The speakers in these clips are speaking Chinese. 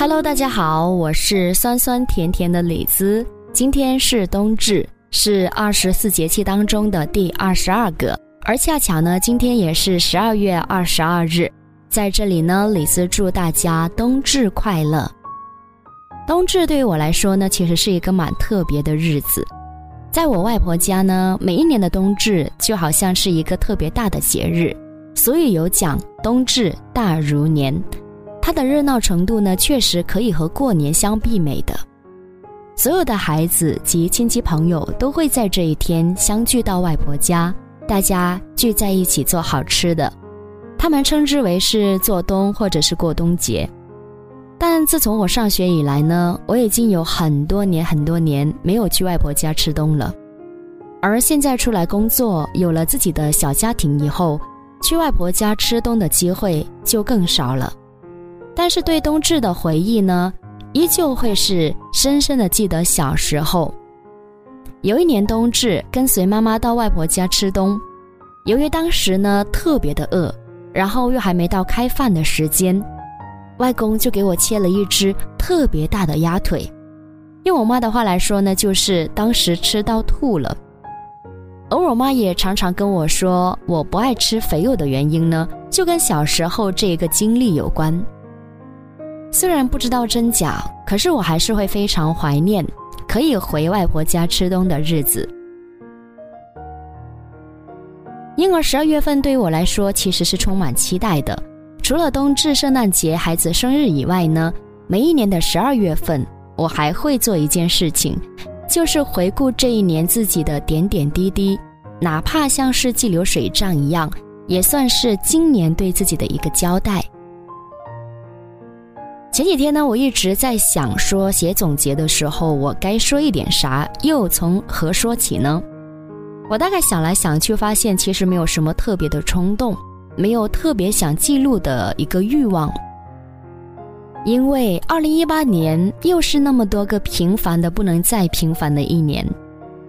Hello，大家好，我是酸酸甜甜的李子。今天是冬至，是二十四节气当中的第二十二个，而恰巧呢，今天也是十二月二十二日。在这里呢，李子祝大家冬至快乐。冬至对于我来说呢，其实是一个蛮特别的日子。在我外婆家呢，每一年的冬至就好像是一个特别大的节日，所以有讲冬至大如年。它的热闹程度呢，确实可以和过年相媲美的。所有的孩子及亲戚朋友都会在这一天相聚到外婆家，大家聚在一起做好吃的，他们称之为是做冬或者是过冬节。但自从我上学以来呢，我已经有很多年很多年没有去外婆家吃冬了。而现在出来工作，有了自己的小家庭以后，去外婆家吃冬的机会就更少了。但是对冬至的回忆呢，依旧会是深深的记得小时候。有一年冬至，跟随妈妈到外婆家吃冬，由于当时呢特别的饿，然后又还没到开饭的时间。外公就给我切了一只特别大的鸭腿，用我妈的话来说呢，就是当时吃到吐了。而我妈也常常跟我说，我不爱吃肥肉的原因呢，就跟小时候这个经历有关。虽然不知道真假，可是我还是会非常怀念可以回外婆家吃冬的日子。因而十二月份对于我来说，其实是充满期待的。除了冬至、圣诞节、孩子生日以外呢，每一年的十二月份，我还会做一件事情，就是回顾这一年自己的点点滴滴，哪怕像是记流水账一样，也算是今年对自己的一个交代。前几天呢，我一直在想说，写总结的时候，我该说一点啥，又从何说起呢？我大概想来想去，发现其实没有什么特别的冲动。没有特别想记录的一个欲望，因为二零一八年又是那么多个平凡的不能再平凡的一年，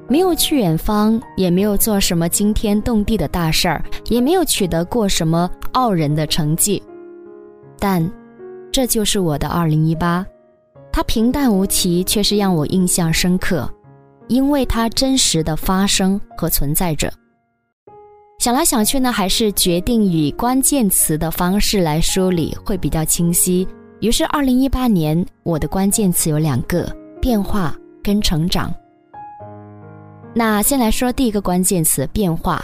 没有去远方，也没有做什么惊天动地的大事儿，也没有取得过什么傲人的成绩，但这就是我的二零一八，它平淡无奇，却是让我印象深刻，因为它真实的发生和存在着。想来想去呢，还是决定以关键词的方式来梳理会比较清晰。于是，二零一八年我的关键词有两个：变化跟成长。那先来说第一个关键词“变化”。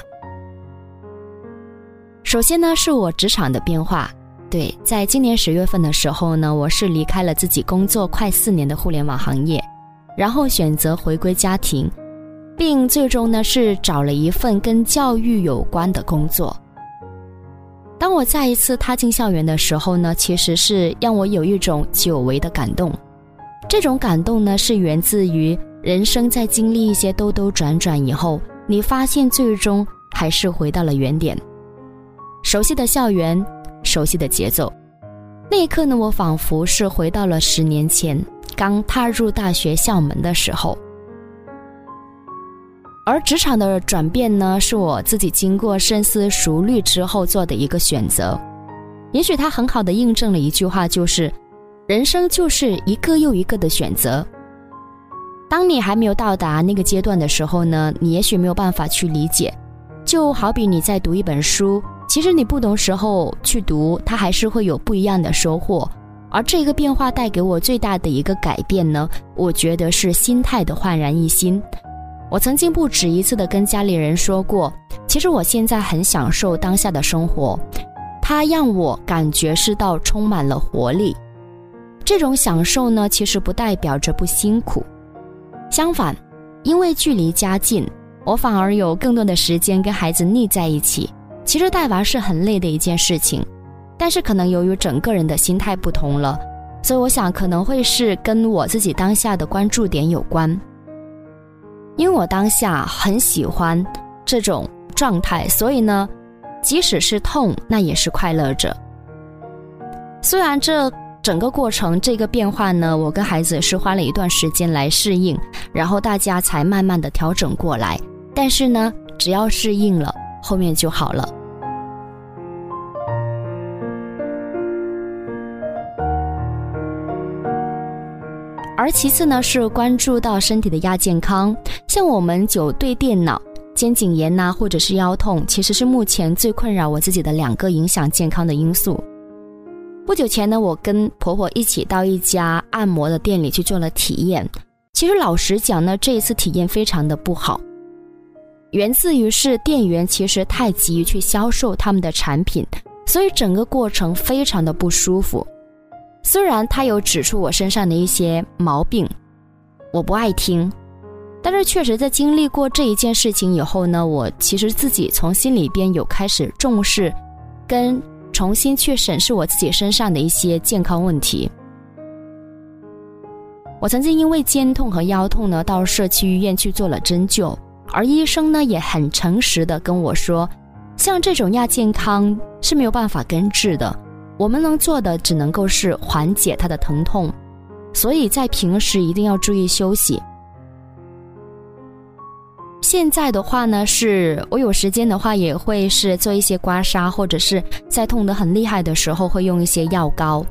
首先呢，是我职场的变化。对，在今年十月份的时候呢，我是离开了自己工作快四年的互联网行业，然后选择回归家庭。并最终呢是找了一份跟教育有关的工作。当我再一次踏进校园的时候呢，其实是让我有一种久违的感动。这种感动呢是源自于人生在经历一些兜兜转转以后，你发现最终还是回到了原点。熟悉的校园，熟悉的节奏。那一刻呢，我仿佛是回到了十年前刚踏入大学校门的时候。而职场的转变呢，是我自己经过深思熟虑之后做的一个选择。也许它很好的印证了一句话，就是人生就是一个又一个的选择。当你还没有到达那个阶段的时候呢，你也许没有办法去理解。就好比你在读一本书，其实你不懂时候去读，它还是会有不一样的收获。而这个变化带给我最大的一个改变呢，我觉得是心态的焕然一新。我曾经不止一次的跟家里人说过，其实我现在很享受当下的生活，它让我感觉是到充满了活力。这种享受呢，其实不代表着不辛苦，相反，因为距离家近，我反而有更多的时间跟孩子腻在一起。其实带娃是很累的一件事情，但是可能由于整个人的心态不同了，所以我想可能会是跟我自己当下的关注点有关。因为我当下很喜欢这种状态，所以呢，即使是痛，那也是快乐着。虽然这整个过程，这个变化呢，我跟孩子是花了一段时间来适应，然后大家才慢慢的调整过来。但是呢，只要适应了，后面就好了。而其次呢是关注到身体的亚健康，像我们久对电脑、肩颈炎呐，或者是腰痛，其实是目前最困扰我自己的两个影响健康的因素。不久前呢，我跟婆婆一起到一家按摩的店里去做了体验。其实老实讲呢，这一次体验非常的不好，源自于是店员其实太急于去销售他们的产品，所以整个过程非常的不舒服。虽然他有指出我身上的一些毛病，我不爱听，但是确实在经历过这一件事情以后呢，我其实自己从心里边有开始重视，跟重新去审视我自己身上的一些健康问题。我曾经因为肩痛和腰痛呢，到社区医院去做了针灸，而医生呢也很诚实的跟我说，像这种亚健康是没有办法根治的。我们能做的只能够是缓解他的疼痛，所以在平时一定要注意休息。现在的话呢，是我有时间的话也会是做一些刮痧，或者是在痛得很厉害的时候会用一些药膏。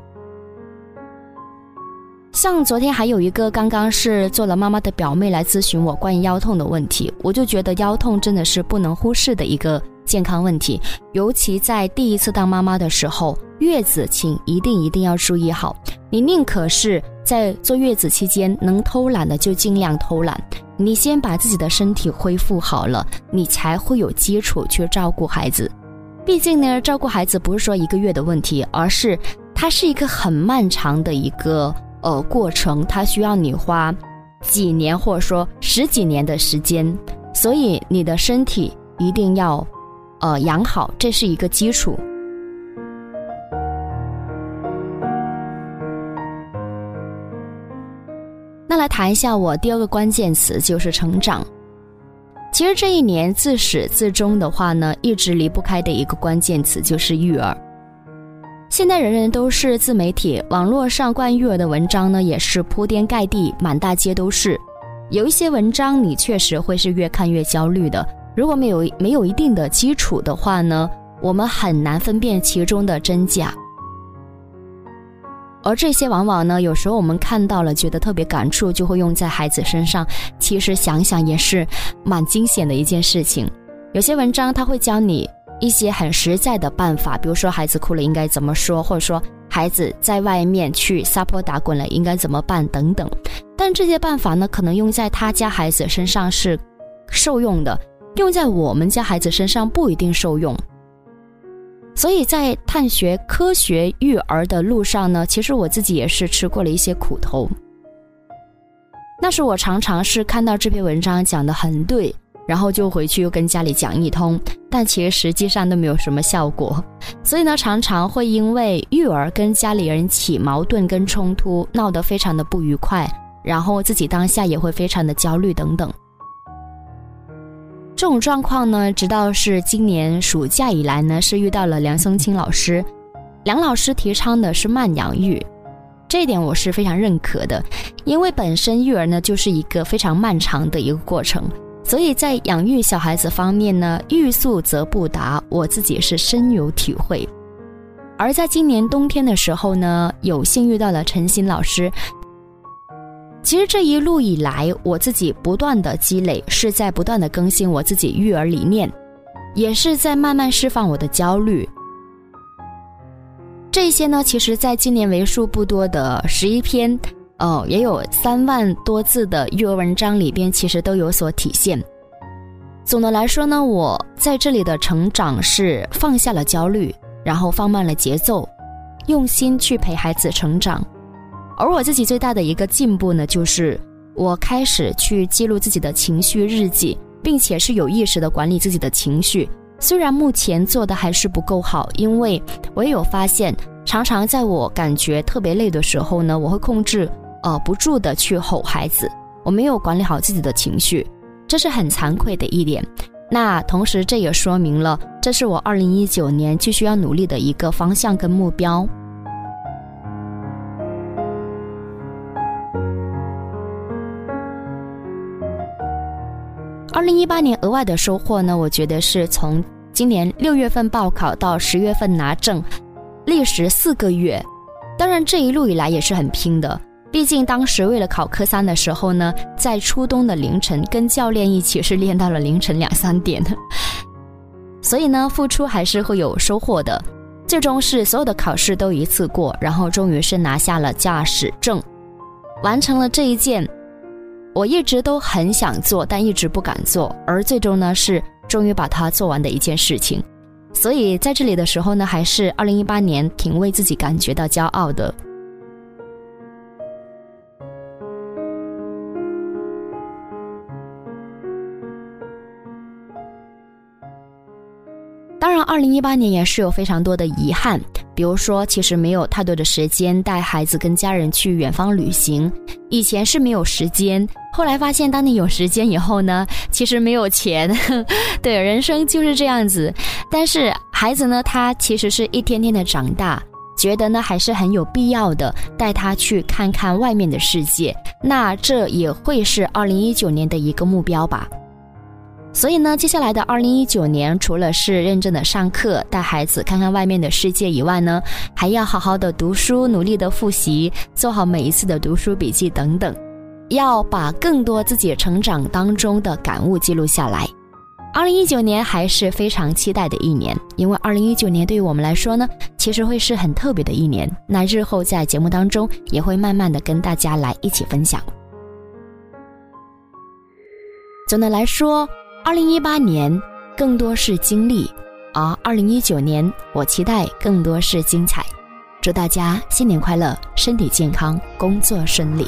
像昨天还有一个刚刚是做了妈妈的表妹来咨询我关于腰痛的问题，我就觉得腰痛真的是不能忽视的一个健康问题，尤其在第一次当妈妈的时候。月子，请一定一定要注意好。你宁可是在坐月子期间能偷懒的就尽量偷懒。你先把自己的身体恢复好了，你才会有基础去照顾孩子。毕竟呢，照顾孩子不是说一个月的问题，而是它是一个很漫长的一个呃过程，它需要你花几年或者说十几年的时间。所以你的身体一定要呃养好，这是一个基础。那来谈一下我第二个关键词，就是成长。其实这一年自始至终的话呢，一直离不开的一个关键词就是育儿。现在人人都是自媒体，网络上关于育儿的文章呢也是铺天盖地，满大街都是。有一些文章你确实会是越看越焦虑的。如果没有没有一定的基础的话呢，我们很难分辨其中的真假。而这些往往呢，有时候我们看到了，觉得特别感触，就会用在孩子身上。其实想想也是蛮惊险的一件事情。有些文章他会教你一些很实在的办法，比如说孩子哭了应该怎么说，或者说孩子在外面去撒泼打滚了应该怎么办等等。但这些办法呢，可能用在他家孩子身上是受用的，用在我们家孩子身上不一定受用。所以在探学科学育儿的路上呢，其实我自己也是吃过了一些苦头。那时我常常是看到这篇文章讲的很对，然后就回去又跟家里讲一通，但其实实际上都没有什么效果。所以呢，常常会因为育儿跟家里人起矛盾跟冲突，闹得非常的不愉快，然后自己当下也会非常的焦虑等等。这种状况呢，直到是今年暑假以来呢，是遇到了梁松青老师。梁老师提倡的是慢养育，这一点我是非常认可的。因为本身育儿呢就是一个非常漫长的一个过程，所以在养育小孩子方面呢，欲速则不达，我自己是深有体会。而在今年冬天的时候呢，有幸遇到了陈鑫老师。其实这一路以来，我自己不断的积累，是在不断的更新我自己育儿理念，也是在慢慢释放我的焦虑。这些呢，其实在今年为数不多的十一篇，哦，也有三万多字的育儿文章里边，其实都有所体现。总的来说呢，我在这里的成长是放下了焦虑，然后放慢了节奏，用心去陪孩子成长。而我自己最大的一个进步呢，就是我开始去记录自己的情绪日记，并且是有意识的管理自己的情绪。虽然目前做的还是不够好，因为我也有发现，常常在我感觉特别累的时候呢，我会控制呃不住的去吼孩子，我没有管理好自己的情绪，这是很惭愧的一点。那同时这也说明了，这是我二零一九年继续要努力的一个方向跟目标。二零一八年额外的收获呢，我觉得是从今年六月份报考到十月份拿证，历时四个月。当然这一路以来也是很拼的，毕竟当时为了考科三的时候呢，在初冬的凌晨跟教练一起是练到了凌晨两三点的，所以呢，付出还是会有收获的。最终是所有的考试都一次过，然后终于是拿下了驾驶证，完成了这一件我一直都很想做但一直不敢做，而最终呢是终于把它做完的一件事情。所以在这里的时候呢，还是二零一八年挺为自己感觉到骄傲的。二零一八年也是有非常多的遗憾，比如说，其实没有太多的时间带孩子跟家人去远方旅行。以前是没有时间，后来发现，当你有时间以后呢，其实没有钱。对，人生就是这样子。但是孩子呢，他其实是一天天的长大，觉得呢还是很有必要的，带他去看看外面的世界。那这也会是二零一九年的一个目标吧。所以呢，接下来的二零一九年，除了是认真的上课、带孩子看看外面的世界以外呢，还要好好的读书，努力的复习，做好每一次的读书笔记等等，要把更多自己成长当中的感悟记录下来。二零一九年还是非常期待的一年，因为二零一九年对于我们来说呢，其实会是很特别的一年。那日后在节目当中也会慢慢的跟大家来一起分享。总的来说。二零一八年更多是经历，而二零一九年我期待更多是精彩。祝大家新年快乐，身体健康，工作顺利。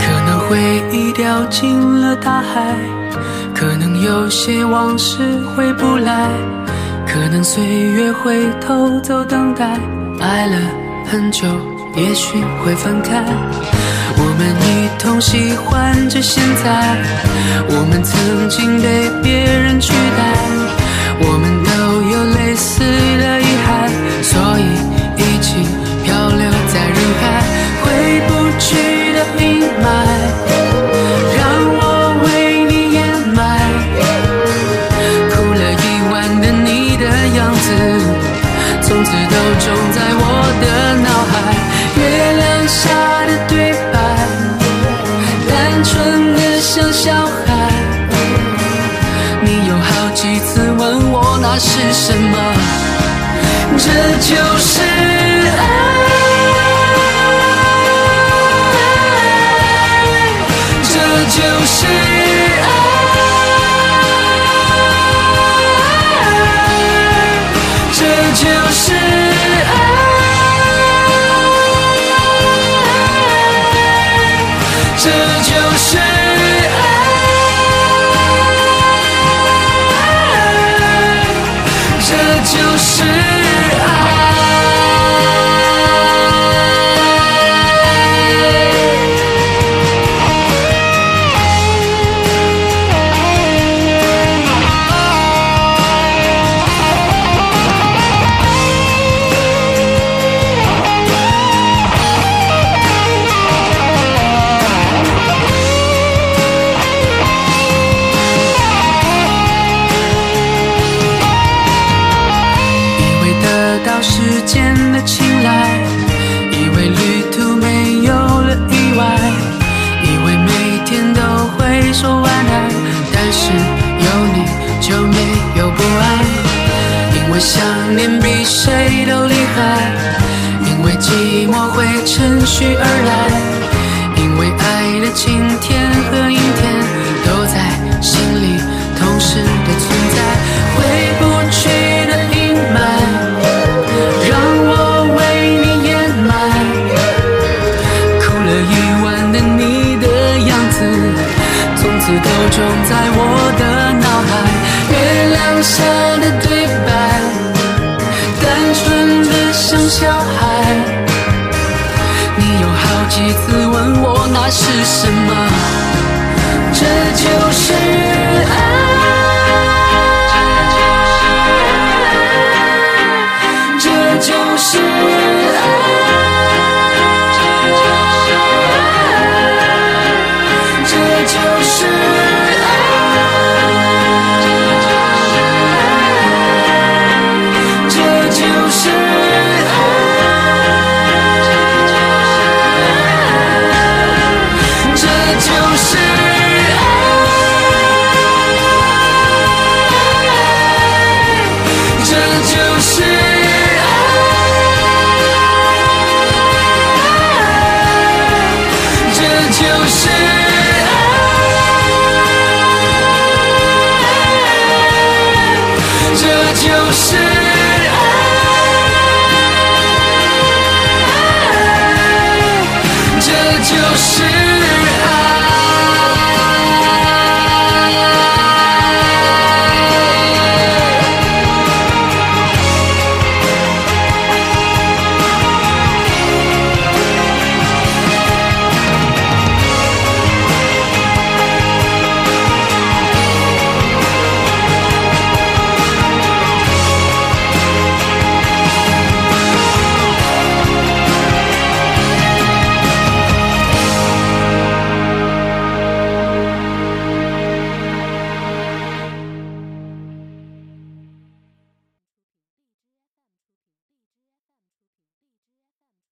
可能回忆掉进了大海。可能有些往事回不来，可能岁月会偷走等待，爱了很久，也许会分开。我们一同喜欢着现在，我们曾经被别人取代，你有好几次问我那是什么？这就是爱。是时间的青睐，以为旅途没有了意外，以为每天都会说晚安，但是有你就没有不安，因为想念比谁都厉害，因为寂寞会趁虚而来，因为爱的晴天和阴。